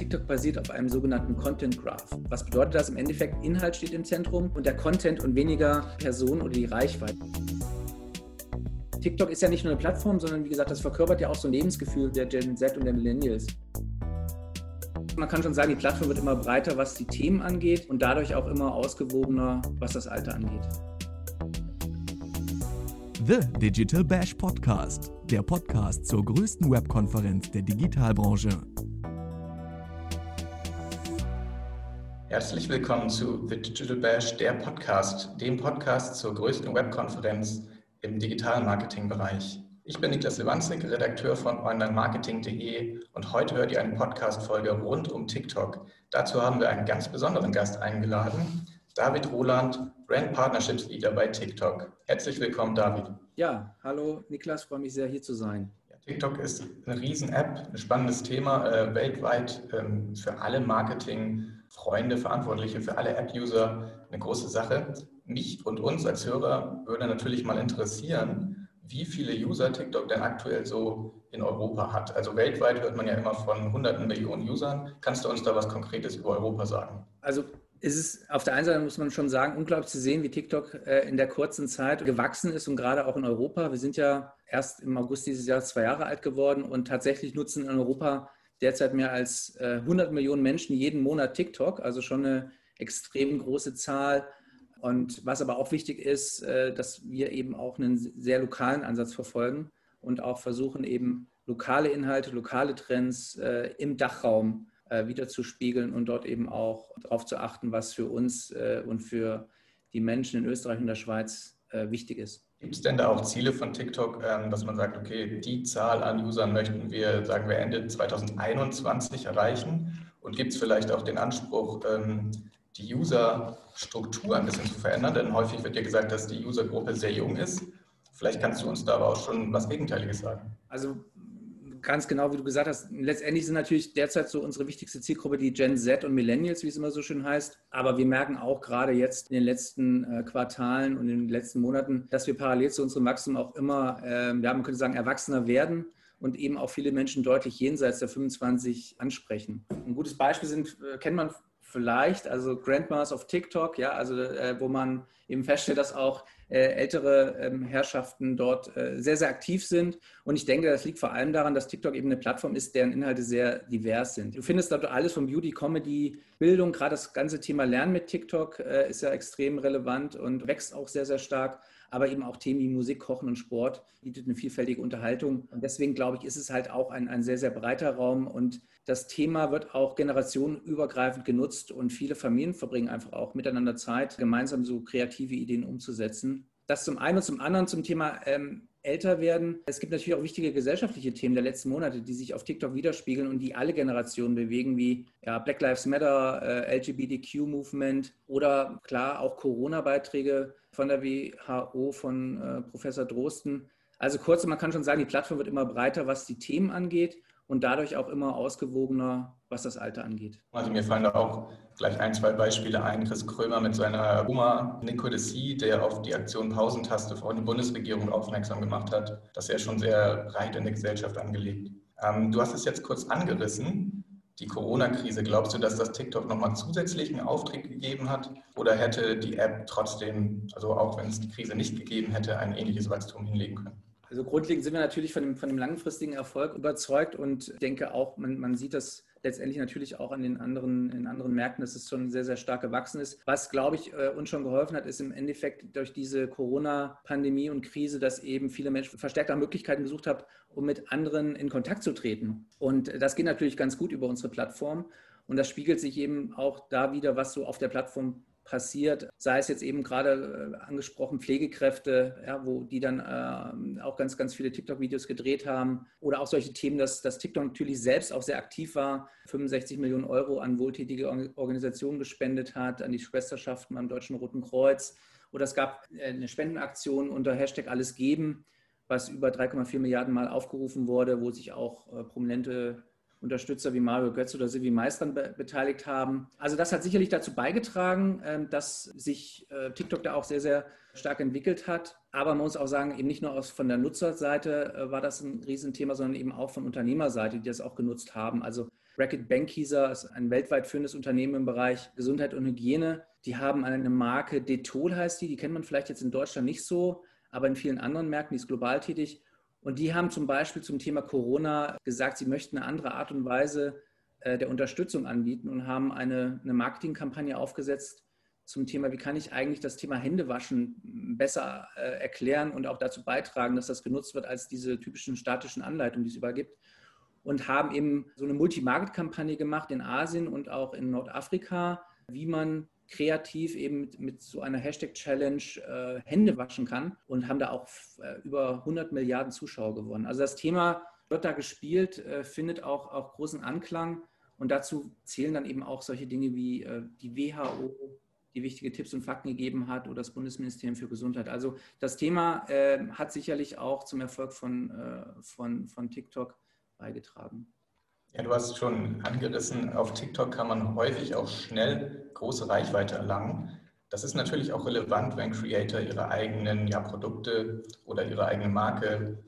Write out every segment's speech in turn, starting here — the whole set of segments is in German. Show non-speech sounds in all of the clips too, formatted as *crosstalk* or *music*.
TikTok basiert auf einem sogenannten Content Graph. Was bedeutet das? Im Endeffekt, Inhalt steht im Zentrum und der Content und weniger Person oder die Reichweite. TikTok ist ja nicht nur eine Plattform, sondern wie gesagt, das verkörpert ja auch so ein Lebensgefühl der Gen Z und der Millennials. Man kann schon sagen, die Plattform wird immer breiter, was die Themen angeht und dadurch auch immer ausgewogener, was das Alter angeht. The Digital Bash Podcast, der Podcast zur größten Webkonferenz der Digitalbranche. Herzlich willkommen zu The Digital Bash, der Podcast, dem Podcast zur größten Webkonferenz im digitalen Marketingbereich. Ich bin Niklas Lewandzig, Redakteur von onlinemarketing.de und heute hört ihr eine Podcast-Folge rund um TikTok. Dazu haben wir einen ganz besonderen Gast eingeladen, David Roland, Brand Partnerships Leader bei TikTok. Herzlich willkommen, David. Ja, hallo Niklas, freue mich sehr, hier zu sein. TikTok ist eine Riesen-App, ein spannendes Thema, äh, weltweit ähm, für alle Marketing-Freunde, Verantwortliche, für alle App-User eine große Sache. Mich und uns als Hörer würde natürlich mal interessieren, wie viele User TikTok denn aktuell so in Europa hat. Also weltweit hört man ja immer von hunderten Millionen Usern. Kannst du uns da was Konkretes über Europa sagen? Also ist es auf der einen Seite, muss man schon sagen, unglaublich zu sehen, wie TikTok äh, in der kurzen Zeit gewachsen ist und gerade auch in Europa. Wir sind ja erst im August dieses Jahres zwei Jahre alt geworden und tatsächlich nutzen in Europa derzeit mehr als 100 äh, Millionen Menschen jeden Monat TikTok, also schon eine extrem große Zahl. Und was aber auch wichtig ist, äh, dass wir eben auch einen sehr lokalen Ansatz verfolgen und auch versuchen, eben lokale Inhalte, lokale Trends im Dachraum äh, wiederzuspiegeln und dort eben auch darauf zu achten, was für uns äh, und für die Menschen in Österreich und der Schweiz äh, wichtig ist. Gibt es denn da auch Ziele von TikTok, ähm, dass man sagt, okay, die Zahl an Usern möchten wir, sagen wir, Ende 2021 erreichen? Und gibt es vielleicht auch den Anspruch, ähm, die User-Struktur ein bisschen zu verändern? Denn häufig wird ja gesagt, dass die Usergruppe sehr jung ist. Vielleicht kannst du uns da aber auch schon was Gegenteiliges sagen. Also ganz genau, wie du gesagt hast, letztendlich sind natürlich derzeit so unsere wichtigste Zielgruppe die Gen Z und Millennials, wie es immer so schön heißt. Aber wir merken auch gerade jetzt in den letzten äh, Quartalen und in den letzten Monaten, dass wir parallel zu unserem Wachstum auch immer, äh, ja, man könnte sagen, erwachsener werden und eben auch viele Menschen deutlich jenseits der 25 ansprechen. Ein gutes Beispiel sind, äh, kennt man vielleicht, also Grandmas of TikTok, ja, also äh, wo man eben feststellt, dass auch äh, ältere ähm, Herrschaften dort äh, sehr, sehr aktiv sind. Und ich denke, das liegt vor allem daran, dass TikTok eben eine Plattform ist, deren Inhalte sehr divers sind. Du findest dort alles von Beauty, Comedy, Bildung, gerade das ganze Thema Lernen mit TikTok äh, ist ja extrem relevant und wächst auch sehr, sehr stark aber eben auch Themen wie Musik, Kochen und Sport bietet eine vielfältige Unterhaltung. Und deswegen glaube ich, ist es halt auch ein, ein sehr, sehr breiter Raum und das Thema wird auch generationenübergreifend genutzt und viele Familien verbringen einfach auch miteinander Zeit, gemeinsam so kreative Ideen umzusetzen. Das zum einen und zum anderen zum Thema ähm, älter werden. Es gibt natürlich auch wichtige gesellschaftliche Themen der letzten Monate, die sich auf TikTok widerspiegeln und die alle Generationen bewegen, wie ja, Black Lives Matter, äh, LGBTQ-Movement oder klar auch Corona-Beiträge von der WHO, von äh, Professor Drosten. Also kurz, man kann schon sagen, die Plattform wird immer breiter, was die Themen angeht und dadurch auch immer ausgewogener, was das Alter angeht. Also mir fallen da auch gleich ein, zwei Beispiele ein. Chris Krömer mit seiner Oma Nico de Sie, der auf die Aktion Pausentaste von der Bundesregierung aufmerksam gemacht hat. Das ist ja schon sehr breit in der Gesellschaft angelegt. Ähm, du hast es jetzt kurz angerissen, die Corona-Krise. Glaubst du, dass das TikTok nochmal zusätzlichen Auftrieb gegeben hat? Oder hätte die App trotzdem, also auch wenn es die Krise nicht gegeben hätte, ein ähnliches Wachstum hinlegen können? Also grundlegend sind wir natürlich von dem, von dem langfristigen Erfolg überzeugt und denke auch, man, man sieht das letztendlich natürlich auch an den anderen, in anderen Märkten, dass es schon sehr, sehr stark gewachsen ist. Was, glaube ich, äh, uns schon geholfen hat, ist im Endeffekt durch diese Corona-Pandemie und Krise, dass eben viele Menschen verstärkt nach Möglichkeiten gesucht haben, um mit anderen in Kontakt zu treten. Und das geht natürlich ganz gut über unsere Plattform. Und das spiegelt sich eben auch da wieder, was so auf der Plattform passiert, sei es jetzt eben gerade äh, angesprochen Pflegekräfte, ja, wo die dann äh, auch ganz, ganz viele TikTok-Videos gedreht haben oder auch solche Themen, dass, dass TikTok natürlich selbst auch sehr aktiv war, 65 Millionen Euro an wohltätige Organisationen gespendet hat, an die Schwesterschaften beim Deutschen Roten Kreuz. Oder es gab äh, eine Spendenaktion unter Hashtag Alles geben, was über 3,4 Milliarden Mal aufgerufen wurde, wo sich auch äh, prominente Unterstützer wie Mario Götz oder Silvi Meistern be beteiligt haben. Also das hat sicherlich dazu beigetragen, ähm, dass sich äh, TikTok da auch sehr, sehr stark entwickelt hat. Aber man muss auch sagen, eben nicht nur aus, von der Nutzerseite äh, war das ein Riesenthema, sondern eben auch von Unternehmerseite, die das auch genutzt haben. Also Bracket Bankiser ist ein weltweit führendes Unternehmen im Bereich Gesundheit und Hygiene. Die haben eine Marke Detol heißt die, die kennt man vielleicht jetzt in Deutschland nicht so, aber in vielen anderen Märkten, die ist global tätig. Und die haben zum Beispiel zum Thema Corona gesagt, sie möchten eine andere Art und Weise äh, der Unterstützung anbieten und haben eine, eine Marketingkampagne aufgesetzt zum Thema, wie kann ich eigentlich das Thema Händewaschen besser äh, erklären und auch dazu beitragen, dass das genutzt wird als diese typischen statischen Anleitungen, die es überall gibt. Und haben eben so eine Multi-Market-Kampagne gemacht in Asien und auch in Nordafrika, wie man kreativ eben mit, mit so einer Hashtag-Challenge äh, Hände waschen kann und haben da auch äh, über 100 Milliarden Zuschauer gewonnen. Also das Thema wird da gespielt, äh, findet auch, auch großen Anklang und dazu zählen dann eben auch solche Dinge wie äh, die WHO, die wichtige Tipps und Fakten gegeben hat oder das Bundesministerium für Gesundheit. Also das Thema äh, hat sicherlich auch zum Erfolg von, äh, von, von TikTok beigetragen. Ja, du hast schon angerissen, auf TikTok kann man häufig auch schnell große Reichweite erlangen. Das ist natürlich auch relevant, wenn Creator ihre eigenen ja, Produkte oder ihre eigene Marke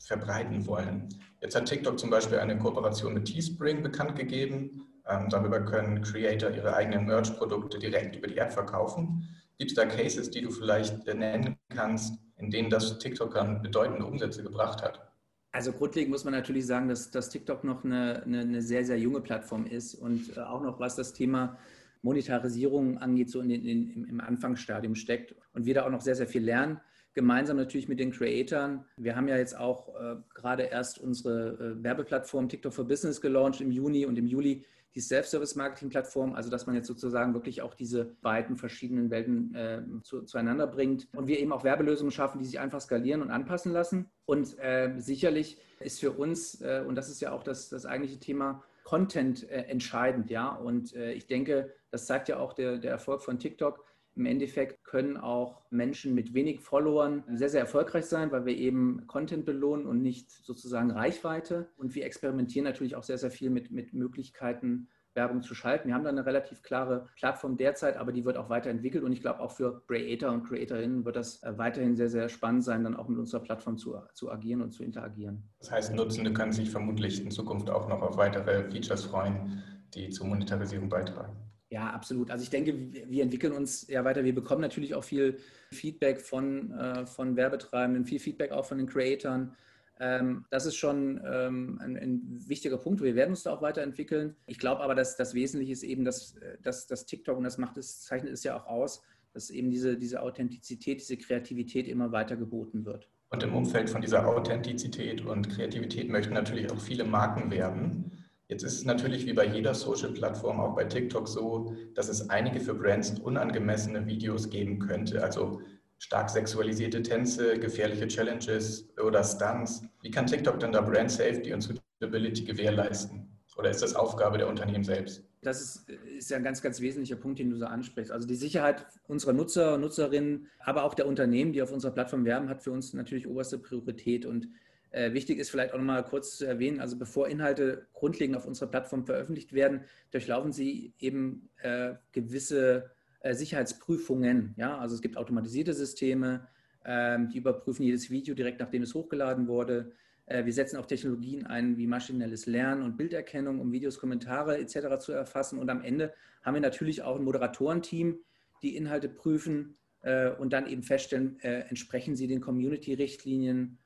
verbreiten wollen. Jetzt hat TikTok zum Beispiel eine Kooperation mit Teespring bekannt gegeben. Ähm, darüber können Creator ihre eigenen Merch-Produkte direkt über die App verkaufen. Gibt es da Cases, die du vielleicht nennen kannst, in denen das TikTok bedeutende Umsätze gebracht hat? Also grundlegend muss man natürlich sagen, dass, dass TikTok noch eine, eine, eine, sehr, sehr junge Plattform ist und äh, auch noch was das Thema Monetarisierung angeht, so in den, in, im Anfangsstadium steckt und wir da auch noch sehr, sehr viel lernen. Gemeinsam natürlich mit den Creatoren. Wir haben ja jetzt auch äh, gerade erst unsere äh, Werbeplattform TikTok for Business gelauncht im Juni und im Juli die Self-Service-Marketing-Plattform, also dass man jetzt sozusagen wirklich auch diese beiden verschiedenen Welten äh, zu, zueinander bringt und wir eben auch Werbelösungen schaffen, die sich einfach skalieren und anpassen lassen. Und äh, sicherlich ist für uns, äh, und das ist ja auch das, das eigentliche Thema, Content äh, entscheidend, ja. Und äh, ich denke, das zeigt ja auch der, der Erfolg von TikTok im Endeffekt können auch Menschen mit wenig Followern sehr, sehr erfolgreich sein, weil wir eben Content belohnen und nicht sozusagen Reichweite. Und wir experimentieren natürlich auch sehr, sehr viel mit, mit Möglichkeiten, Werbung zu schalten. Wir haben da eine relativ klare Plattform derzeit, aber die wird auch weiterentwickelt und ich glaube auch für Creator und Creatorinnen wird das äh, weiterhin sehr, sehr spannend sein, dann auch mit unserer Plattform zu, zu agieren und zu interagieren. Das heißt, Nutzende können sich vermutlich in Zukunft auch noch auf weitere Features freuen, die zur Monetarisierung beitragen. Ja, absolut. Also ich denke, wir entwickeln uns ja weiter. Wir bekommen natürlich auch viel Feedback von, äh, von Werbetreibenden, viel Feedback auch von den Creatoren. Ähm, das ist schon ähm, ein, ein, wichtiger Punkt. Wir werden uns da auch weiterentwickeln. Ich glaube aber, dass das Wesentliche ist eben, dass, dass, dass TikTok, und das macht es, zeichnet es ja auch aus, dass eben diese, diese Authentizität, diese Kreativität immer weiter geboten wird. Und im Umfeld von dieser Authentizität und Kreativität möchten natürlich auch viele Marken werben. Jetzt ist es natürlich wie bei jeder Social-Plattform, auch bei TikTok so, dass es einige für Brands unangemessene Videos geben könnte. Also stark sexualisierte Tänze, gefährliche Challenges oder Stunts. Wie kann TikTok denn da Brand Safety und Suitability gewährleisten? Oder ist das Aufgabe der Unternehmen selbst? Das ist, ist ja ein ganz, ganz wesentlicher Punkt, den du so ansprichst. Also die Sicherheit unserer Nutzer und Nutzerinnen, aber auch der Unternehmen, die auf unserer Plattform werben, hat für uns natürlich oberste Priorität. Und äh, wichtig ist vielleicht auch noch mal kurz zu erwähnen, also bevor Inhalte grundlegend auf unserer Plattform veröffentlicht werden, durchlaufen sie eben äh, gewisse äh, Sicherheitsprüfungen. Ja? Also es gibt automatisierte Systeme, ähm, die überprüfen jedes Video direkt, nachdem es hochgeladen wurde. Äh, wir setzen auch Technologien ein wie maschinelles Lernen und Bilderkennung, um Videos, Kommentare etc. zu erfassen. Und am Ende haben wir natürlich auch ein Moderatorenteam, die Inhalte prüfen äh, und dann eben feststellen, entsprechen sie den Community-Richtlinien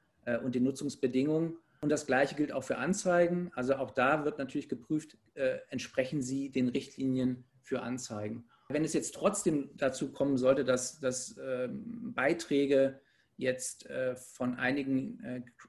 und den Nutzungsbedingungen. Und das Gleiche gilt auch für Anzeigen. Also auch da wird natürlich geprüft, äh, entsprechen sie den Richtlinien für Anzeigen. Wenn es jetzt trotzdem dazu kommen sollte, dass, dass äh, Beiträge jetzt äh, von einigen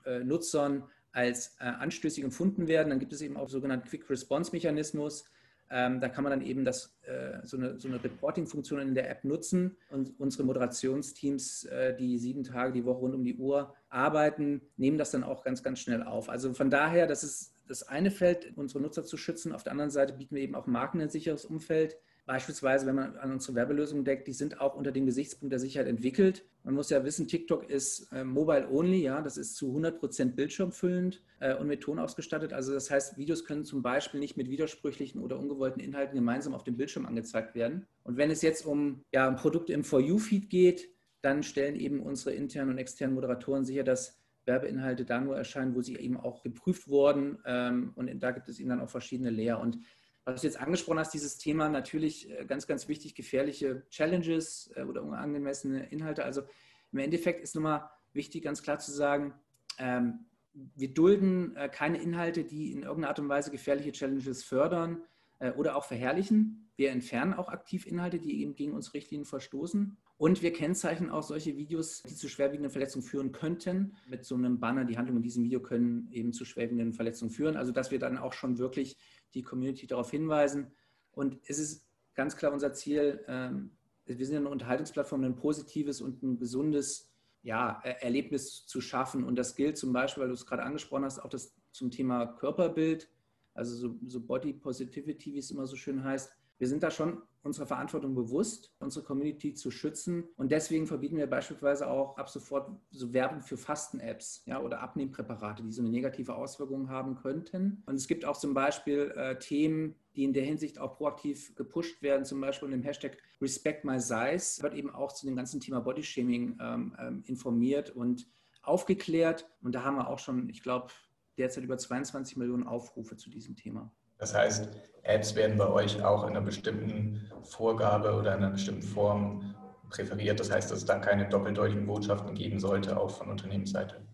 äh, äh, Nutzern als anstößig empfunden werden, dann gibt es eben auch sogenannten Quick Response Mechanismus. Ähm, da kann man dann eben das, äh, so eine, so eine Reporting-Funktion in der App nutzen und unsere Moderationsteams, äh, die sieben Tage die Woche rund um die Uhr arbeiten, nehmen das dann auch ganz, ganz schnell auf. Also von daher, das ist das eine Feld, unsere Nutzer zu schützen. Auf der anderen Seite bieten wir eben auch Marken ein sicheres Umfeld. Beispielsweise, wenn man an unsere Werbelösungen denkt, die sind auch unter dem Gesichtspunkt der Sicherheit entwickelt. Man muss ja wissen, TikTok ist äh, mobile only, ja, das ist zu 100 Prozent bildschirmfüllend äh, und mit Ton ausgestattet. Also das heißt, Videos können zum Beispiel nicht mit widersprüchlichen oder ungewollten Inhalten gemeinsam auf dem Bildschirm angezeigt werden. Und wenn es jetzt um ja, ein Produkt im For You-Feed geht, dann stellen eben unsere internen und externen Moderatoren sicher, dass Werbeinhalte da nur erscheinen, wo sie eben auch geprüft wurden. Ähm, und da gibt es eben dann auch verschiedene Layer. Und was du jetzt angesprochen hast, dieses Thema natürlich äh, ganz, ganz wichtig, gefährliche Challenges äh, oder unangemessene Inhalte. Also im Endeffekt ist nochmal wichtig, ganz klar zu sagen, ähm, wir dulden äh, keine Inhalte, die in irgendeiner Art und Weise gefährliche Challenges fördern oder auch verherrlichen. Wir entfernen auch aktiv Inhalte, die eben gegen unsere Richtlinien verstoßen. Und wir kennzeichnen auch solche Videos, die zu schwerwiegenden Verletzungen führen könnten. Mit so einem Banner, die Handlungen in diesem Video können eben zu schwerwiegenden Verletzungen führen. Also dass wir dann auch schon wirklich die Community darauf hinweisen. Und es ist ganz klar unser Ziel, ähm, wir sind eine Unterhaltungsplattform, ein positives und ein gesundes ja, Erlebnis zu schaffen. Und das gilt zum Beispiel, weil du es gerade angesprochen hast, auch das zum Thema Körperbild, also so, so Body Positivity, wie es immer so schön heißt wir sind da schon unserer Verantwortung bewusst, unsere Community zu schützen. Und deswegen verbieten wir beispielsweise auch ab sofort so Werbung für Fasten-Apps ja, oder Abnehmpräparate, die so eine negative Auswirkung haben könnten. Und es gibt auch zum Beispiel äh, Themen, die in der Hinsicht auch proaktiv gepusht werden, zum Beispiel unter dem Hashtag Respect My Size, wird eben auch zu dem ganzen Thema Bodyshaming ähm, ähm, informiert und aufgeklärt. Und da haben wir auch schon, ich glaube, derzeit über 22 Millionen Aufrufe zu diesem Thema. Das heißt, Ads werden bei euch auch in einer bestimmten Vorgabe oder in einer bestimmten Form präferiert. Das heißt, dass es da keine doppeldeutigen Botschaften geben sollte, auch von Unternehmensseite.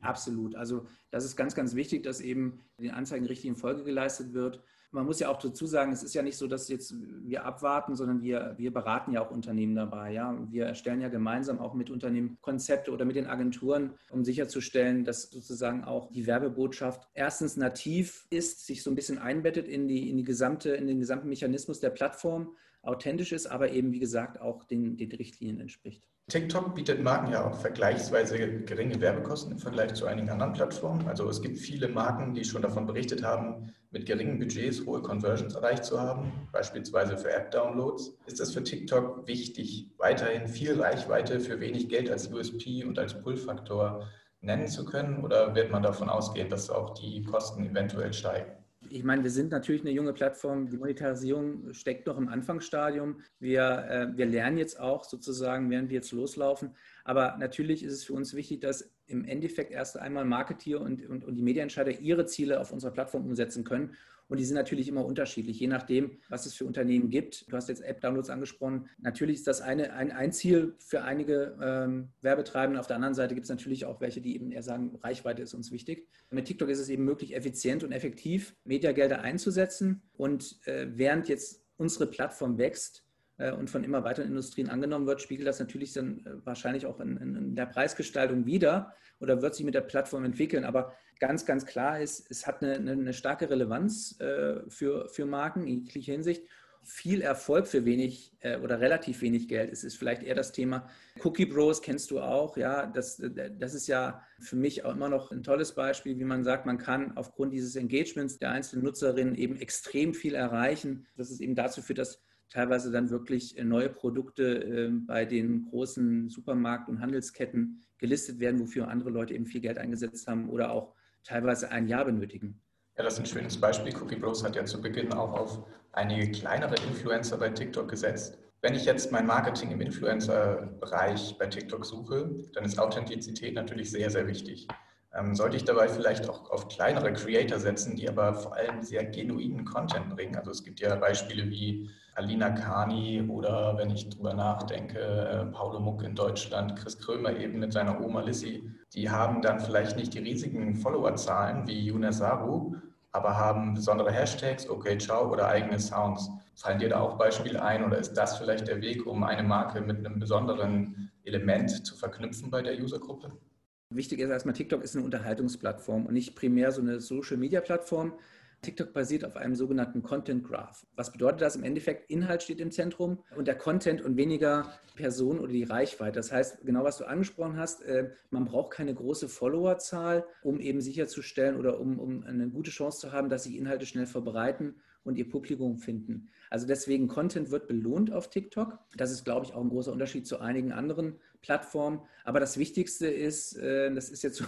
Absolut. Also das ist ganz, ganz wichtig, dass eben den Anzeigen richtig in Folge geleistet wird man muss ja auch dazu sagen, es ist ja nicht so, dass jetzt wir abwarten, sondern wir, wir beraten ja auch Unternehmen dabei. Ja? Wir erstellen ja gemeinsam auch mit Unternehmen Konzepte oder mit den Agenturen, um sicherzustellen, dass sozusagen auch die Werbebotschaft erstens nativ ist, sich so ein bisschen einbettet in, die, in, die gesamte, in den gesamten Mechanismus der Plattform, authentisch ist, aber eben, wie gesagt, auch den, den Richtlinien entspricht. TikTok bietet Marken ja auch vergleichsweise geringe Werbekosten im Vergleich zu einigen anderen Plattformen. Also es gibt viele Marken, die schon davon berichtet haben, mit geringen Budgets hohe Conversions erreicht zu haben, beispielsweise für App-Downloads. Ist es für TikTok wichtig, weiterhin viel Reichweite für wenig Geld als USP und als Pull-Faktor nennen zu können? Oder wird man davon ausgehen, dass auch die Kosten eventuell steigen? Ich meine, wir sind natürlich eine junge Plattform. Die Monetarisierung steckt noch im Anfangsstadium. Wir, äh, wir lernen jetzt auch sozusagen, während wir jetzt loslaufen. Aber natürlich ist es für uns wichtig, dass im Endeffekt erst einmal Marketeer und, und, und die Medienentscheider ihre Ziele auf unserer Plattform umsetzen können. Und die sind natürlich immer unterschiedlich, je nachdem, was es für Unternehmen gibt. Du hast jetzt App-Downloads angesprochen. Natürlich ist das eine, ein, ein Ziel für einige ähm, Werbetreibende. Auf der anderen Seite gibt es natürlich auch welche, die eben eher sagen, Reichweite ist uns wichtig. Mit TikTok ist es eben möglich, effizient und effektiv Mediagelder einzusetzen. Und äh, während jetzt unsere Plattform wächst, und von immer weiteren Industrien angenommen wird, spiegelt das natürlich dann äh, wahrscheinlich auch in, in, der Preisgestaltung wieder oder wird sich mit der Plattform entwickeln. Aber ganz, ganz klar ist, es hat eine, eine starke Relevanz äh, für, für Marken in jeglicher Hinsicht. Viel Erfolg für wenig oder relativ wenig Geld. Es ist vielleicht eher das Thema Cookie Bros, kennst du auch. Ja, das, das ist ja für mich auch immer noch ein tolles Beispiel, wie man sagt, man kann aufgrund dieses Engagements der einzelnen Nutzerinnen eben extrem viel erreichen. Das ist eben dazu führt, dass teilweise dann wirklich äh, neue Produkte ähm, bei den großen Supermarkt- und Handelsketten gelistet werden, wofür andere Leute eben viel Geld eingesetzt haben oder auch teilweise ein Jahr benötigen. Ja, das ist ein schönes Beispiel. Cookie Bros hat ja zu Beginn auch auf einige kleinere Influencer bei TikTok gesetzt. Wenn ich jetzt mein Marketing im Influencer-Bereich bei TikTok suche, dann ist Authentizität natürlich sehr, sehr wichtig. Ähm, sollte ich dabei vielleicht auch auf kleinere Creator setzen, die aber vor allem sehr genuinen Content bringen? Also es gibt ja Beispiele wie Alina Kani oder wenn ich drüber nachdenke, äh, Paulo Muck in Deutschland, Chris Krömer eben mit seiner Oma Lissy. Die haben dann vielleicht nicht die riesigen Followerzahlen wie Yuna Saru, aber haben besondere Hashtags, okay, ciao oder eigene Sounds. Fallen dir da auch Beispiele ein oder ist das vielleicht der Weg, um eine Marke mit einem besonderen Element zu verknüpfen bei der Usergruppe? Wichtig ist erstmal, TikTok ist eine Unterhaltungsplattform und nicht primär so eine Social-Media-Plattform. TikTok basiert auf einem sogenannten Content Graph. Was bedeutet das? Im Endeffekt, Inhalt steht im Zentrum und der Content und weniger Person oder die Reichweite. Das heißt, genau was du angesprochen hast, äh, man braucht keine große Followerzahl, um eben sicherzustellen oder um, um eine gute Chance zu haben, dass sich Inhalte schnell verbreiten und ihr Publikum finden. Also deswegen, Content wird belohnt auf TikTok. Das ist, glaube ich, auch ein großer Unterschied zu einigen anderen Plattformen. Aber das Wichtigste ist, äh, das ist jetzt so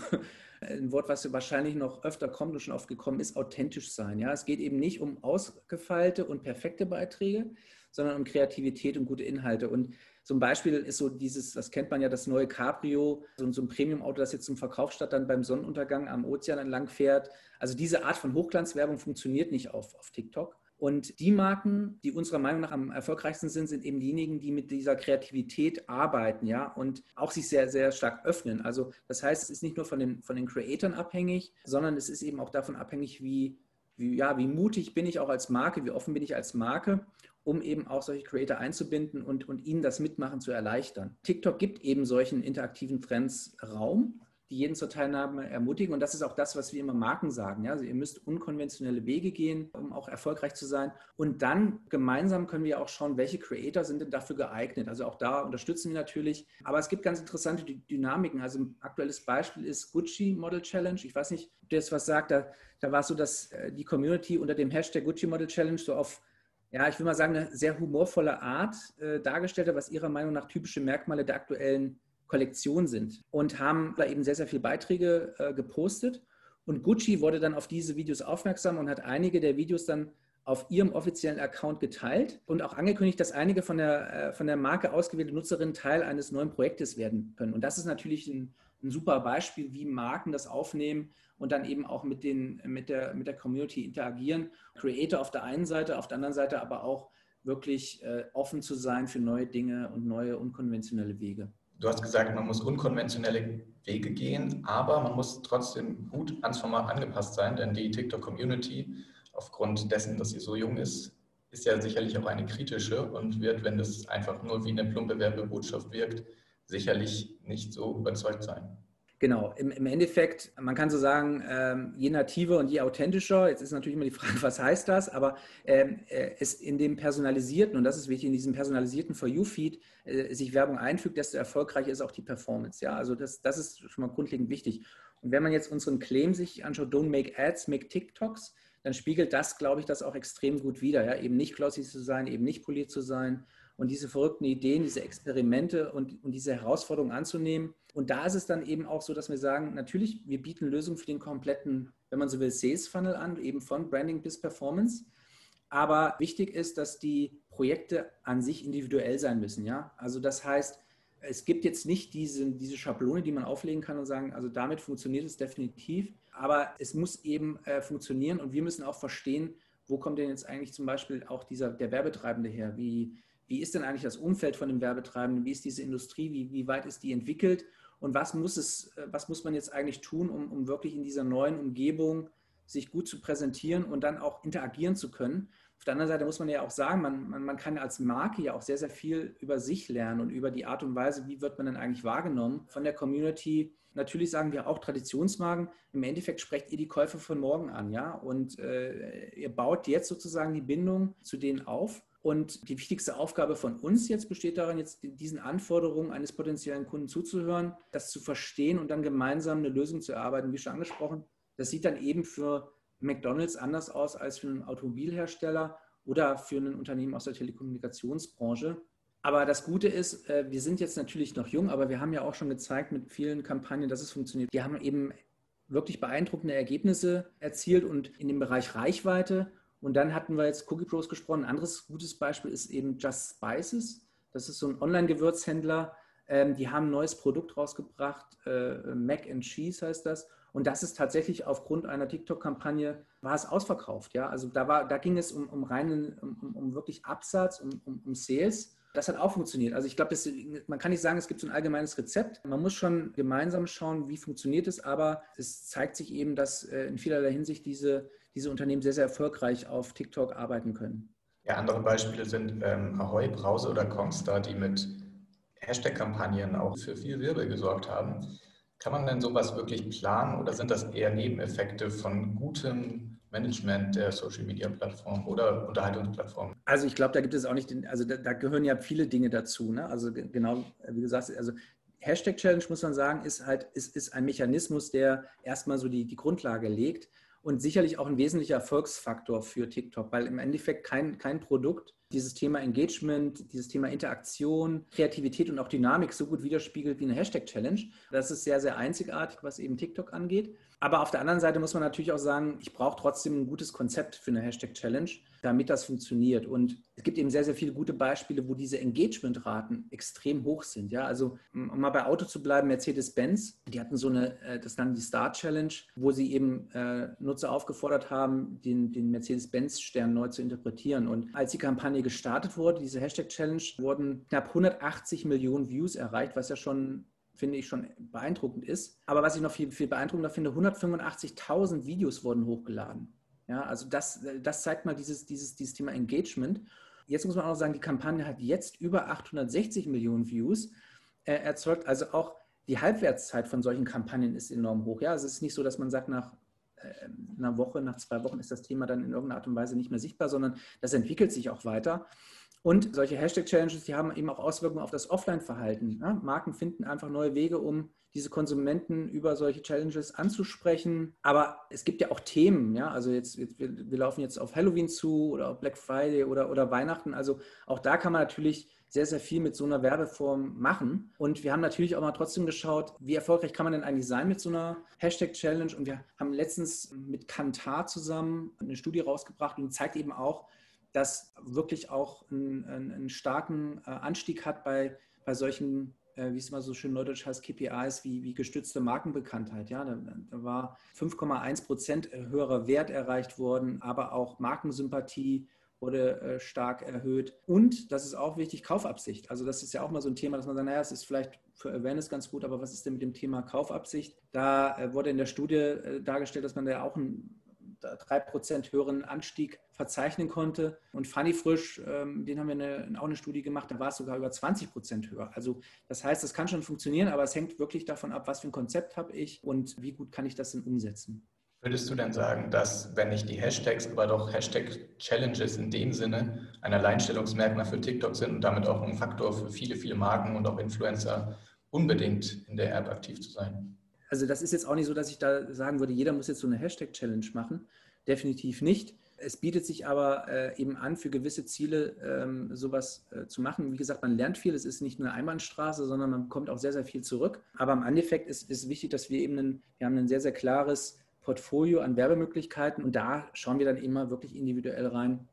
ein Wort, was wahrscheinlich noch öfter kommt und schon oft gekommen ist, authentisch sein. Ja, es geht eben nicht um ausgefeilte und perfekte Beiträge, sondern um Kreativität und gute Inhalte. Und So ein Beispiel ist so dieses, das kennt man ja, das neue Cabrio, so, ein Premium-Auto, das jetzt zum Verkauf statt dann beim Sonnenuntergang am Ozean entlang fährt. Also diese Art von Hochglanzwerbung funktioniert nicht auf, auf TikTok. Und die Marken, die unserer Meinung nach am erfolgreichsten sind, sind eben diejenigen, die mit dieser Kreativität arbeiten, ja, und auch sich sehr, sehr stark öffnen. Also das heißt, es ist nicht nur von den, von den Creatoren abhängig, sondern es ist eben auch davon abhängig, wie, wie, ja, wie mutig bin ich auch als Marke, wie offen bin ich als Marke, um eben auch solche Creator einzubinden und, und ihnen das Mitmachen zu erleichtern. TikTok gibt eben solchen interaktiven Trends Raum die jeden zur Teilnahme ermutigen. Und das ist auch das, was wir immer Marken sagen. Ja? Also ihr müsst unkonventionelle Wege gehen, um auch erfolgreich zu sein. Und dann gemeinsam können wir auch schauen, welche Creator sind denn dafür geeignet. Also auch da unterstützen wir natürlich. Aber es gibt ganz interessante Dynamiken. Also ein aktuelles Beispiel ist Gucci Model Challenge. Ich weiß nicht, ob dir das was sagt. Da, da war es so, dass äh, die Community unter dem Hashtag Gucci Model Challenge so auf ja, ich will mal sagen, eine sehr humorvolle Art äh, dargestellt hat, was ihrer Meinung nach typische Merkmale der aktuellen Kollektion sind und haben da eben sehr, sehr viele Beiträge äh, gepostet. Und Gucci wurde dann auf diese Videos aufmerksam und hat einige der Videos dann auf ihrem offiziellen Account geteilt und auch angekündigt, dass einige von der, äh, von der Marke ausgewählte Nutzerinnen Teil eines neuen Projektes werden können. Und das ist natürlich ein, ein super Beispiel, wie Marken das aufnehmen und dann eben auch mit, den, mit, der, mit der Community interagieren. Creator auf der einen Seite, auf der anderen Seite aber auch wirklich äh, offen zu sein für neue Dinge und neue unkonventionelle Wege. Du hast gesagt, man muss unkonventionelle Wege gehen, aber man muss trotzdem gut ans Format angepasst sein, denn die TikTok-Community, aufgrund dessen, dass sie so jung ist, ist ja sicherlich auch eine kritische und wird, wenn das einfach nur wie eine plumpe Werbebotschaft wirkt, sicherlich nicht so überzeugt sein. Genau, im, im Endeffekt, man kann so sagen, ähm, je nativer und je authentischer, jetzt ist natürlich immer die *laughs* Frage, was heißt das, aber ähm, äh, es in dem personalisierten, und das ist wichtig, in diesem personalisierten For You-Feed äh, sich Werbung einfügt, desto erfolgreicher ist auch die Performance. Ja, also das, das ist schon mal grundlegend wichtig. Und wenn man jetzt unseren Claim sich anschaut, don't make ads, make TikToks, dann spiegelt das, glaube ich, das auch extrem gut wider. Ja? Eben nicht glossy zu sein, eben nicht poliert zu sein und diese verrückten Ideen, diese Experimente und, und diese Herausforderungen anzunehmen. Und da ist es dann eben auch so, dass wir sagen, natürlich, wir bieten Lösungen für den kompletten, wenn man so will, Sales Funnel an, eben von Branding bis Performance. Aber wichtig ist, dass die Projekte an sich individuell sein müssen. Ja? Also das heißt, es gibt jetzt nicht diese, diese Schablone, die man auflegen kann und sagen, also damit funktioniert es definitiv, aber es muss eben äh, funktionieren und wir müssen auch verstehen, wo kommt denn jetzt eigentlich zum Beispiel auch dieser, der Werbetreibende her? Wie, wie ist denn eigentlich das Umfeld von dem Werbetreibenden? Wie ist diese Industrie? Wie, wie weit ist die entwickelt? Und was muss, es, äh, was muss man jetzt eigentlich tun, um, um wirklich in dieser neuen Umgebung sich gut zu präsentieren und dann auch interagieren zu können? Auf der anderen Seite muss man ja auch sagen, man, man, man kann als Marke ja auch sehr, sehr viel über sich lernen und über die Art und Weise, wie wird man denn eigentlich wahrgenommen von der Community. Natürlich sagen wir auch Traditionsmarken, im Endeffekt sprecht ihr die Käufer von morgen an, ja, und äh, ihr baut jetzt sozusagen die Bindung zu denen auf und die wichtigste Aufgabe von uns jetzt besteht darin, jetzt diesen Anforderungen eines potenziellen Kunden zuzuhören, das zu verstehen und dann gemeinsam eine Lösung zu erarbeiten, wie schon angesprochen. Das sieht dann eben für McDonald's anders aus als für einen Automobilhersteller oder für ein Unternehmen aus der Telekommunikationsbranche. Aber das Gute ist, äh, wir sind jetzt natürlich noch jung, aber wir haben ja auch schon gezeigt mit vielen Kampagnen, dass es funktioniert. Wir haben eben wirklich beeindruckende Ergebnisse erzielt und in dem Bereich Reichweite und dann hatten wir jetzt Cookie Pros gesprochen. Ein anderes gutes Beispiel ist eben Just Spices. Das ist so ein Online-Gewürzhändler. Ähm, die haben ein neues Produkt rausgebracht. Äh, Mac and Cheese heißt das. Und das ist tatsächlich aufgrund einer TikTok-Kampagne war es ausverkauft. Ja, also da war, da ging es um, um reinen, um, um wirklich Absatz, um, um, um Sales. Das hat auch funktioniert. Also ich glaube, man kann nicht sagen, es gibt so ein allgemeines Rezept. Man muss schon gemeinsam schauen, wie funktioniert es, aber es zeigt sich eben, dass äh, in vielerlei Hinsicht diese, diese Unternehmen sehr, sehr erfolgreich auf TikTok arbeiten können. Ja, andere Beispiele sind ähm, Ahoy, Brause oder Kongstar, die mit Hashtag-Kampagnen auch für viel Wirbel gesorgt haben. Kann man denn sowas wirklich planen oder sind das eher Nebeneffekte von gutem Management der Social Media Plattform oder Unterhaltungsplattform? Also ich glaube, da gibt es auch nicht, den, also da, da, gehören ja viele Dinge dazu. Ne? Also genau, wie du sagst, also Hashtag Challenge muss man sagen, ist halt, ist, ist ein Mechanismus, der erstmal so die, die Grundlage legt und sicherlich auch ein wesentlicher Erfolgsfaktor für TikTok, weil im Endeffekt kein, kein Produkt dieses Thema Engagement, dieses Thema Interaktion, Kreativität und auch Dynamik so gut widerspiegelt wie eine Hashtag-Challenge. Das ist sehr, sehr einzigartig, was eben TikTok angeht. Aber auf der anderen Seite muss man natürlich auch sagen, ich brauche trotzdem ein gutes Konzept für eine Hashtag-Challenge. Damit das funktioniert. Und es gibt eben sehr, sehr viele gute Beispiele, wo diese Engagement-Raten extrem hoch sind. Ja, also um mal bei Auto zu bleiben, Mercedes-Benz, die hatten so eine, äh, das nannten die Star Challenge, wo sie eben äh, Nutzer aufgefordert haben, den, den Mercedes-Benz-Stern neu zu interpretieren. Und als die Kampagne gestartet wurde, diese Hashtag-Challenge, wurden knapp 180 Millionen Views erreicht, was ja schon finde ich schon beeindruckend ist. Aber was ich noch viel, viel beeindruckender finde, 185.000 Videos wurden hochgeladen. Ja, also das, das zeigt mal dieses, dieses, dieses Thema Engagement. Jetzt muss man auch sagen, die Kampagne hat jetzt über 860 Millionen Views äh, erzeugt. Also auch die Halbwertszeit von solchen Kampagnen ist enorm hoch. Ja, also es ist nicht so, dass man sagt, nach äh, einer Woche, nach zwei Wochen ist das Thema dann in irgendeiner Art und Weise nicht mehr sichtbar, sondern das entwickelt sich auch weiter. Und solche Hashtag-Challenges, die haben eben auch Auswirkungen auf das Offline-Verhalten. Ja? Marken finden einfach neue Wege, um diese Konsumenten über solche Challenges anzusprechen. Aber es gibt ja auch Themen, ja, also jetzt, wir, wir laufen jetzt auf Halloween zu oder auf Black Friday oder, oder Weihnachten. Also auch da kann man natürlich sehr, sehr viel mit so einer Werbeform machen. Und wir haben natürlich auch mal trotzdem geschaut, wie erfolgreich kann man denn eigentlich sein mit so einer Hashtag-Challenge. Und wir haben letztens mit Kantar zusammen eine Studie rausgebracht und zeigt eben auch, dass wirklich auch einen, einen starken äh, Anstieg hat bei, bei solchen wie es mal so schön neudeutsch heißt, KPIs wie, wie gestützte Markenbekanntheit. Ja, da, da war 5,1 Prozent höherer Wert erreicht worden, aber auch Markensympathie wurde äh, stark erhöht. Und, das ist auch wichtig, Kaufabsicht. Also das ist ja auch mal so ein Thema, dass man sagt, naja, es ist vielleicht für Awareness ganz gut, aber was ist denn mit dem Thema Kaufabsicht? Da äh, wurde in der Studie äh, dargestellt, dass man da auch ein 3% höheren Anstieg verzeichnen konnte. Und Funny Frisch, ähm, den haben wir eine, auch eine Studie gemacht, da war es sogar über 20% höher. Also das heißt, das kann schon funktionieren, aber es hängt wirklich davon ab, was für ein Konzept habe ich und wie gut kann ich das denn umsetzen. Würdest du denn sagen, dass, wenn nicht die Hashtags, aber doch Hashtag-Challenges in dem Sinne ein Alleinstellungsmerkmal für TikTok sind und damit auch ein Faktor für viele, viele Marken und auch Influencer, unbedingt in der App aktiv zu sein? Also das ist jetzt auch nicht so, dass ich da sagen würde, jeder muss jetzt so eine Hashtag-Challenge machen. Definitiv nicht. Es bietet sich aber äh, eben an, für gewisse Ziele ähm, sowas äh, zu machen. Wie gesagt, man lernt viel. Es ist nicht nur eine Einbahnstraße, sondern man bekommt auch sehr, sehr viel zurück. Aber im Endeffekt ist es wichtig, dass wir eben ein, wir haben ein sehr, sehr klares Portfolio an Werbemöglichkeiten und da schauen wir dann immer wirklich individuell rein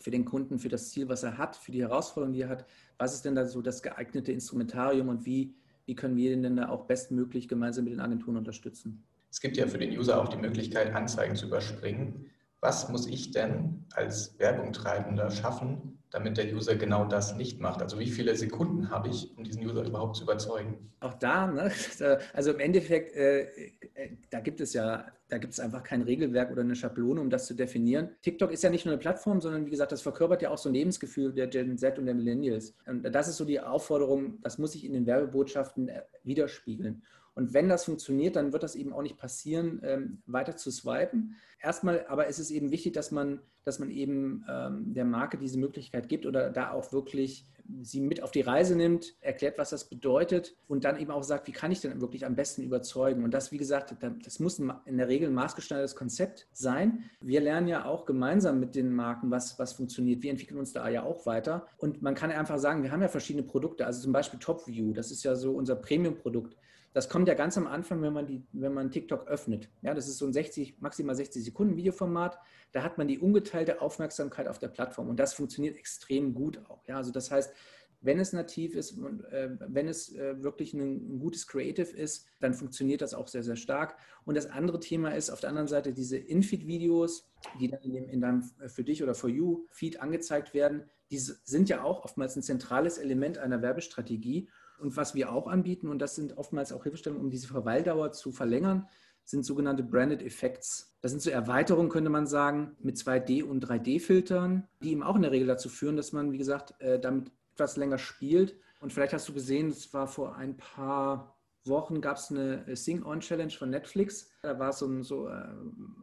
für den Kunden, für das Ziel, was er hat, für die Herausforderung, die er hat. Was ist denn da so das geeignete Instrumentarium und wie wie können wir ihn denn da auch bestmöglich gemeinsam mit den Agenturen unterstützen? Es gibt ja für den User auch die Möglichkeit, Anzeigen zu überspringen. Was muss ich denn als Werbungtreibender schaffen, damit der User genau das nicht macht? Also wie viele Sekunden habe ich, um diesen User überhaupt zu überzeugen? Auch da, ne? *laughs* also im Endeffekt, äh, äh, da gibt es ja, da gibt es einfach kein Regelwerk oder eine Schablone, um das zu definieren. TikTok ist ja nicht nur eine Plattform, sondern wie gesagt, das verkörpert ja auch so ein Lebensgefühl der Gen Z und der Millennials. Und das ist so die Aufforderung, das muss sich in den Werbebotschaften äh, widerspiegeln. Und wenn das funktioniert, dann wird das eben auch nicht passieren, ähm, weiter zu swipen. Erstmal aber ist es eben wichtig, dass man, dass man eben ähm, der Marke diese Möglichkeit gibt oder da auch wirklich sie mit auf die Reise nimmt, erklärt, was das bedeutet und dann eben auch sagt, wie kann ich denn wirklich am besten überzeugen. Und das, wie gesagt, das muss in der Regel ein maßgeschneidertes Konzept sein. Wir lernen ja auch gemeinsam mit den Marken, was, was funktioniert. Wir entwickeln uns da ja auch weiter. Und man kann einfach sagen, wir haben ja verschiedene Produkte, also zum Beispiel TopView, das ist ja so unser Premium-Produkt. Das kommt ja ganz am Anfang, wenn man, die, wenn man TikTok öffnet. Ja, das ist so ein 60, maximal 60 Sekunden Videoformat. Da hat man die ungeteilte Aufmerksamkeit auf der Plattform und das funktioniert extrem gut auch. Ja, also das heißt, wenn es nativ ist und äh, wenn es äh, wirklich ein, ein, gutes Creative ist, dann funktioniert das auch sehr, sehr stark. Und das andere Thema ist auf der anderen Seite diese Infeed-Videos, die dann in, dem, in deinem äh, für dich oder for you Feed angezeigt werden. Die sind ja auch oftmals ein zentrales Element einer Werbestrategie. Und was wir auch anbieten, und das sind oftmals auch Hilfestellungen, um diese Verweildauer zu verlängern, sind sogenannte Branded Effects. Das sind so Erweiterungen, könnte man sagen, mit 2D- und 3D-Filtern, die eben auch in der Regel dazu führen, dass man, wie gesagt, äh, damit etwas länger spielt. Und vielleicht hast du gesehen, es war vor ein paar Wochen gab es eine Sing-On-Challenge von Netflix. Da war so ein, so, äh,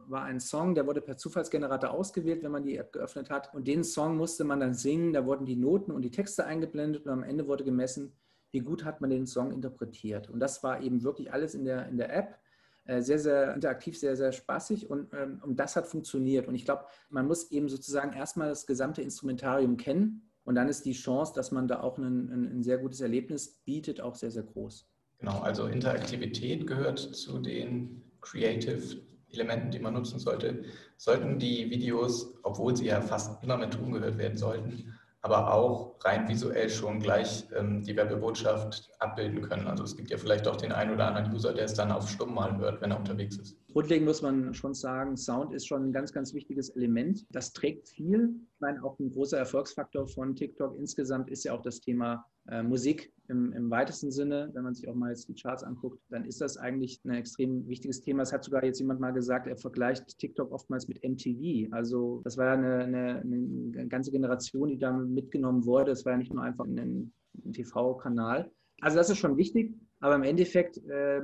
war ein Song, der wurde per Zufallsgenerator ausgewählt, wenn man die App geöffnet hat. Und den Song musste man dann singen. Da wurden die Noten und die Texte eingeblendet und am Ende wurde gemessen, wie gut hat man den Song interpretiert. Und das war eben wirklich alles in der, in der App. Äh, sehr, sehr interaktiv, sehr, sehr spaßig und, ähm, und das hat funktioniert. Und ich glaube, man muss eben sozusagen erstmal das gesamte Instrumentarium kennen und dann ist die Chance, dass man da auch ein, ein, sehr gutes Erlebnis bietet, auch sehr, sehr groß. Genau, also Interaktivität gehört zu den Creative Elementen, die man nutzen sollte, sollten die Videos, obwohl sie ja fast immer mit Ton gehört werden sollten, aber auch rein visuell schon gleich ähm, die Werbebotschaft abbilden können. Also es gibt ja vielleicht auch den einen oder anderen User, der es dann auf Stumm mal hört, wenn er unterwegs ist. Grundlegend muss man schon sagen, Sound ist schon ein ganz, ganz wichtiges Element. Das trägt viel. Ich meine, auch ein großer Erfolgsfaktor von TikTok insgesamt ist ja auch das Thema äh, Musik im, im, weitesten Sinne. Wenn man sich auch mal jetzt die Charts anguckt, dann ist das eigentlich ein extrem wichtiges Thema. Es hat sogar jetzt jemand mal gesagt, er vergleicht TikTok oftmals mit MTV. Also das war ja eine, eine, eine ganze Generation, die da mitgenommen wurde. Es war ja nicht nur einfach ein, ein TV-Kanal. Also das ist schon wichtig. Aber im Endeffekt äh,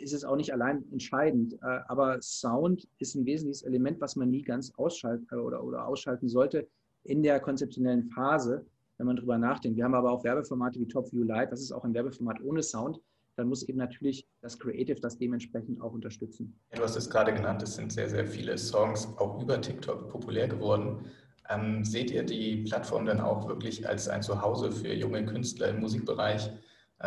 ist es auch nicht allein entscheidend. Äh, aber Sound ist ein wesentliches Element, was man nie ganz ausschalten äh, oder, oder ausschalten sollte in der konzeptionellen Phase wenn man drüber nachdenkt. Wir haben aber auch Werbeformate wie Top View Live, das ist auch ein Werbeformat ohne Sound. Dann muss eben natürlich das Creative das dementsprechend auch unterstützen. Ja, du hast es gerade genannt, es sind sehr, sehr viele Songs auch über TikTok populär geworden. Ähm, seht ihr die Plattform dann auch wirklich als ein Zuhause für junge Künstler im Musikbereich,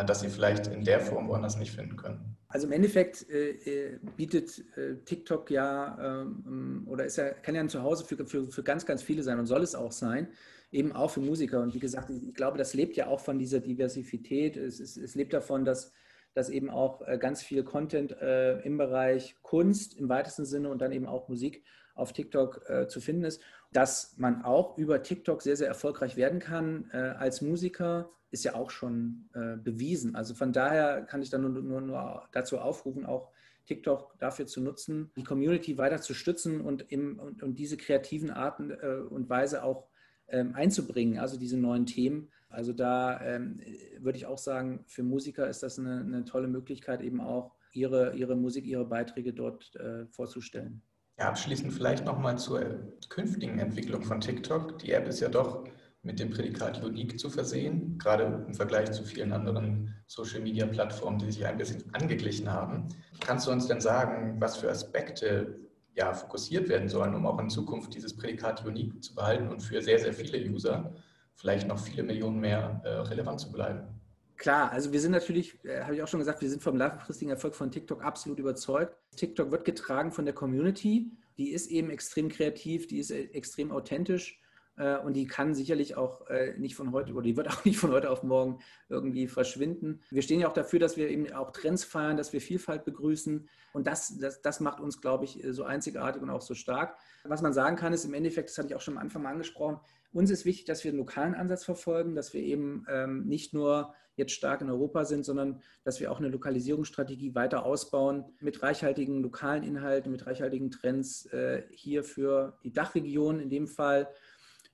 dass sie vielleicht in der Form woanders nicht finden können? Also im Endeffekt äh, äh bietet äh, TikTok ja ähm, oder ist ja, kann ja ein Zuhause für, für, für ganz, ganz viele sein und soll es auch sein eben auch für Musiker. Und wie gesagt, ich glaube, das lebt ja auch von dieser Diversität. Es, es, es lebt davon, dass, dass eben auch äh, ganz viel Content äh, im Bereich Kunst im weitesten Sinne und dann eben auch Musik auf TikTok äh, zu finden ist. Dass man auch über TikTok sehr, sehr erfolgreich werden kann äh, als Musiker, ist ja auch schon äh, bewiesen. Also von daher kann ich dann nur, nur, nur dazu aufrufen, auch TikTok dafür zu nutzen, die Community weiter zu stützen und, im, und, und diese kreativen Arten äh, und Weise auch ähm, einzubringen, also diese neuen Themen. Also da ähm, würde ich auch sagen, für Musiker ist das eine, eine, tolle Möglichkeit, eben auch ihre, ihre Musik, ihre Beiträge dort äh, vorzustellen. Ja, abschließend vielleicht nochmal zur künftigen Entwicklung von TikTok. Die App ist ja doch mit dem Prädikat unique zu versehen, gerade im Vergleich zu vielen anderen Social-Media-Plattformen, die sich ein bisschen angeglichen haben. Kannst du uns denn sagen, was für Aspekte ja, fokussiert werden sollen, um auch in Zukunft dieses Prädikat unique zu behalten und für sehr, sehr viele User, vielleicht noch viele Millionen mehr, äh, relevant zu bleiben. Klar, also wir sind natürlich, äh, habe ich auch schon gesagt, wir sind vom langfristigen Erfolg von TikTok absolut überzeugt. TikTok wird getragen von der Community, die ist eben extrem kreativ, die ist äh, extrem authentisch äh, und die kann sicherlich auch äh, nicht von heute oder die wird *laughs* auch nicht von heute auf morgen irgendwie verschwinden. Wir stehen ja auch dafür, dass wir eben auch Trends feiern, dass wir Vielfalt begrüßen und das, das, das macht uns, glaube ich, so einzigartig und auch so stark. Was man sagen kann, ist im Endeffekt, das hatte ich auch schon am Anfang mal angesprochen, uns ist wichtig, dass wir einen lokalen Ansatz verfolgen, dass wir eben ähm, nicht nur jetzt stark in Europa sind, sondern dass wir auch eine Lokalisierungsstrategie weiter ausbauen mit reichhaltigen lokalen Inhalten, mit reichhaltigen Trends äh, hier für die Dachregion in dem Fall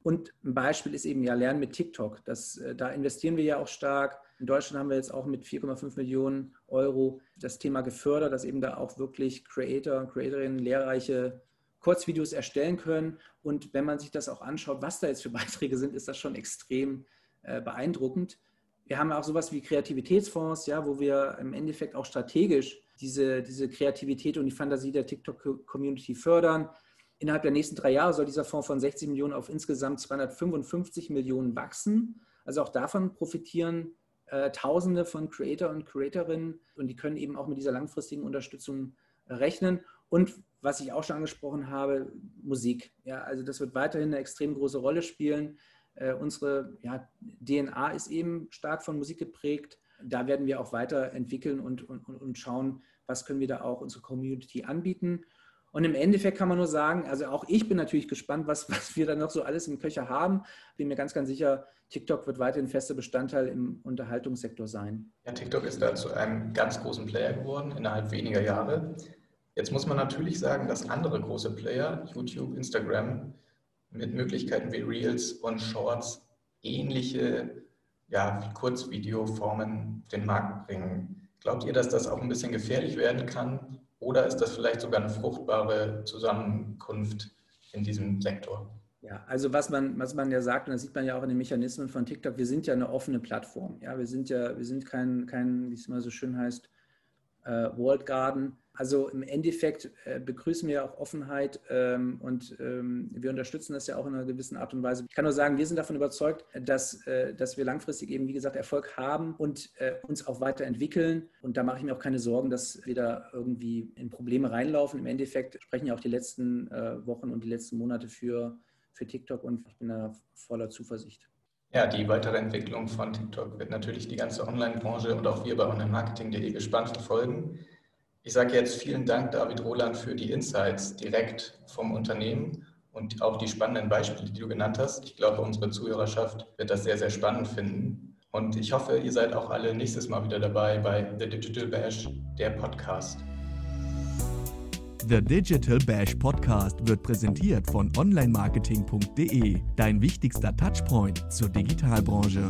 und ein Beispiel ist eben ja Lernen mit TikTok. Das, äh, da investieren wir ja auch stark. In Deutschland haben wir jetzt auch mit 4,5 Millionen Euro das Thema gefördert, dass eben da auch wirklich Creator und Creatorinnen lehrreiche Kurzvideos erstellen können. Und wenn man sich das auch anschaut, was da jetzt für *laughs* Beiträge sind, ist das schon extrem äh, beeindruckend. Wir haben auch sowas wie Kreativitätsfonds, ja, wo wir im Endeffekt auch strategisch diese, diese Kreativität und die Fantasie der TikTok-Community fördern. Innerhalb der nächsten drei Jahre soll dieser Fonds von 60 Millionen auf insgesamt 255 Millionen wachsen. Also auch davon profitieren äh, Tausende von Creator und Creatorinnen und die können eben auch mit dieser langfristigen Unterstützung rechnen. Und was ich auch schon angesprochen habe, Musik. Ja, also das wird weiterhin eine extrem große Rolle spielen. Äh, unsere ja, DNA ist eben stark von Musik geprägt. Da werden wir auch weiterentwickeln und, und, und schauen, was können wir da auch unserer Community anbieten. Und im Endeffekt kann man nur sagen, also auch ich bin natürlich gespannt, was, *laughs* was wir da noch so alles im Köcher haben. Bin mir ganz, ganz sicher, TikTok wird weiterhin fester Bestandteil im Unterhaltungssektor sein. Ja, TikTok ist da zu einem ganz großen Player geworden innerhalb weniger Jahre. Jetzt muss man natürlich sagen, dass andere große Player, YouTube, Instagram, mit Möglichkeiten wie Reels und Shorts ähnliche ja, Kurzvideoformen den Markt bringen. Glaubt ihr, dass das auch ein bisschen gefährlich werden kann? Oder ist das vielleicht sogar eine fruchtbare Zusammenkunft in diesem Sektor? Ja, also was man, was man ja sagt, und das sieht man ja auch in den Mechanismen von TikTok, wir sind ja eine offene Plattform. Ja, wir sind ja, wir sind kein, kein wie es mal so schön heißt, äh, Walled Garden. Also im Endeffekt äh, begrüßen wir auch Offenheit ähm, und ähm, wir unterstützen das ja auch in einer gewissen Art und Weise. Ich kann nur sagen, wir sind davon überzeugt, dass, äh, dass wir langfristig eben, wie gesagt, Erfolg haben und äh, uns auch weiterentwickeln. Und da mache ich mir auch keine Sorgen, dass wir da irgendwie in Probleme reinlaufen. Im Endeffekt sprechen ja auch die letzten äh, Wochen und die letzten Monate für, für TikTok und ich bin da voller Zuversicht. Ja, die weitere Entwicklung von TikTok wird natürlich die ganze Online-Branche und auch wir bei onlinemarketing.de gespannt verfolgen. Ich sage jetzt vielen Dank, David Roland, für die Insights direkt vom Unternehmen und auch die spannenden Beispiele, die du genannt hast. Ich glaube, unsere Zuhörerschaft wird das sehr, sehr spannend finden. Und ich hoffe, ihr seid auch alle nächstes Mal wieder dabei bei The Digital Bash, der Podcast. The Digital Bash Podcast wird präsentiert von onlinemarketing.de, dein wichtigster Touchpoint zur Digitalbranche.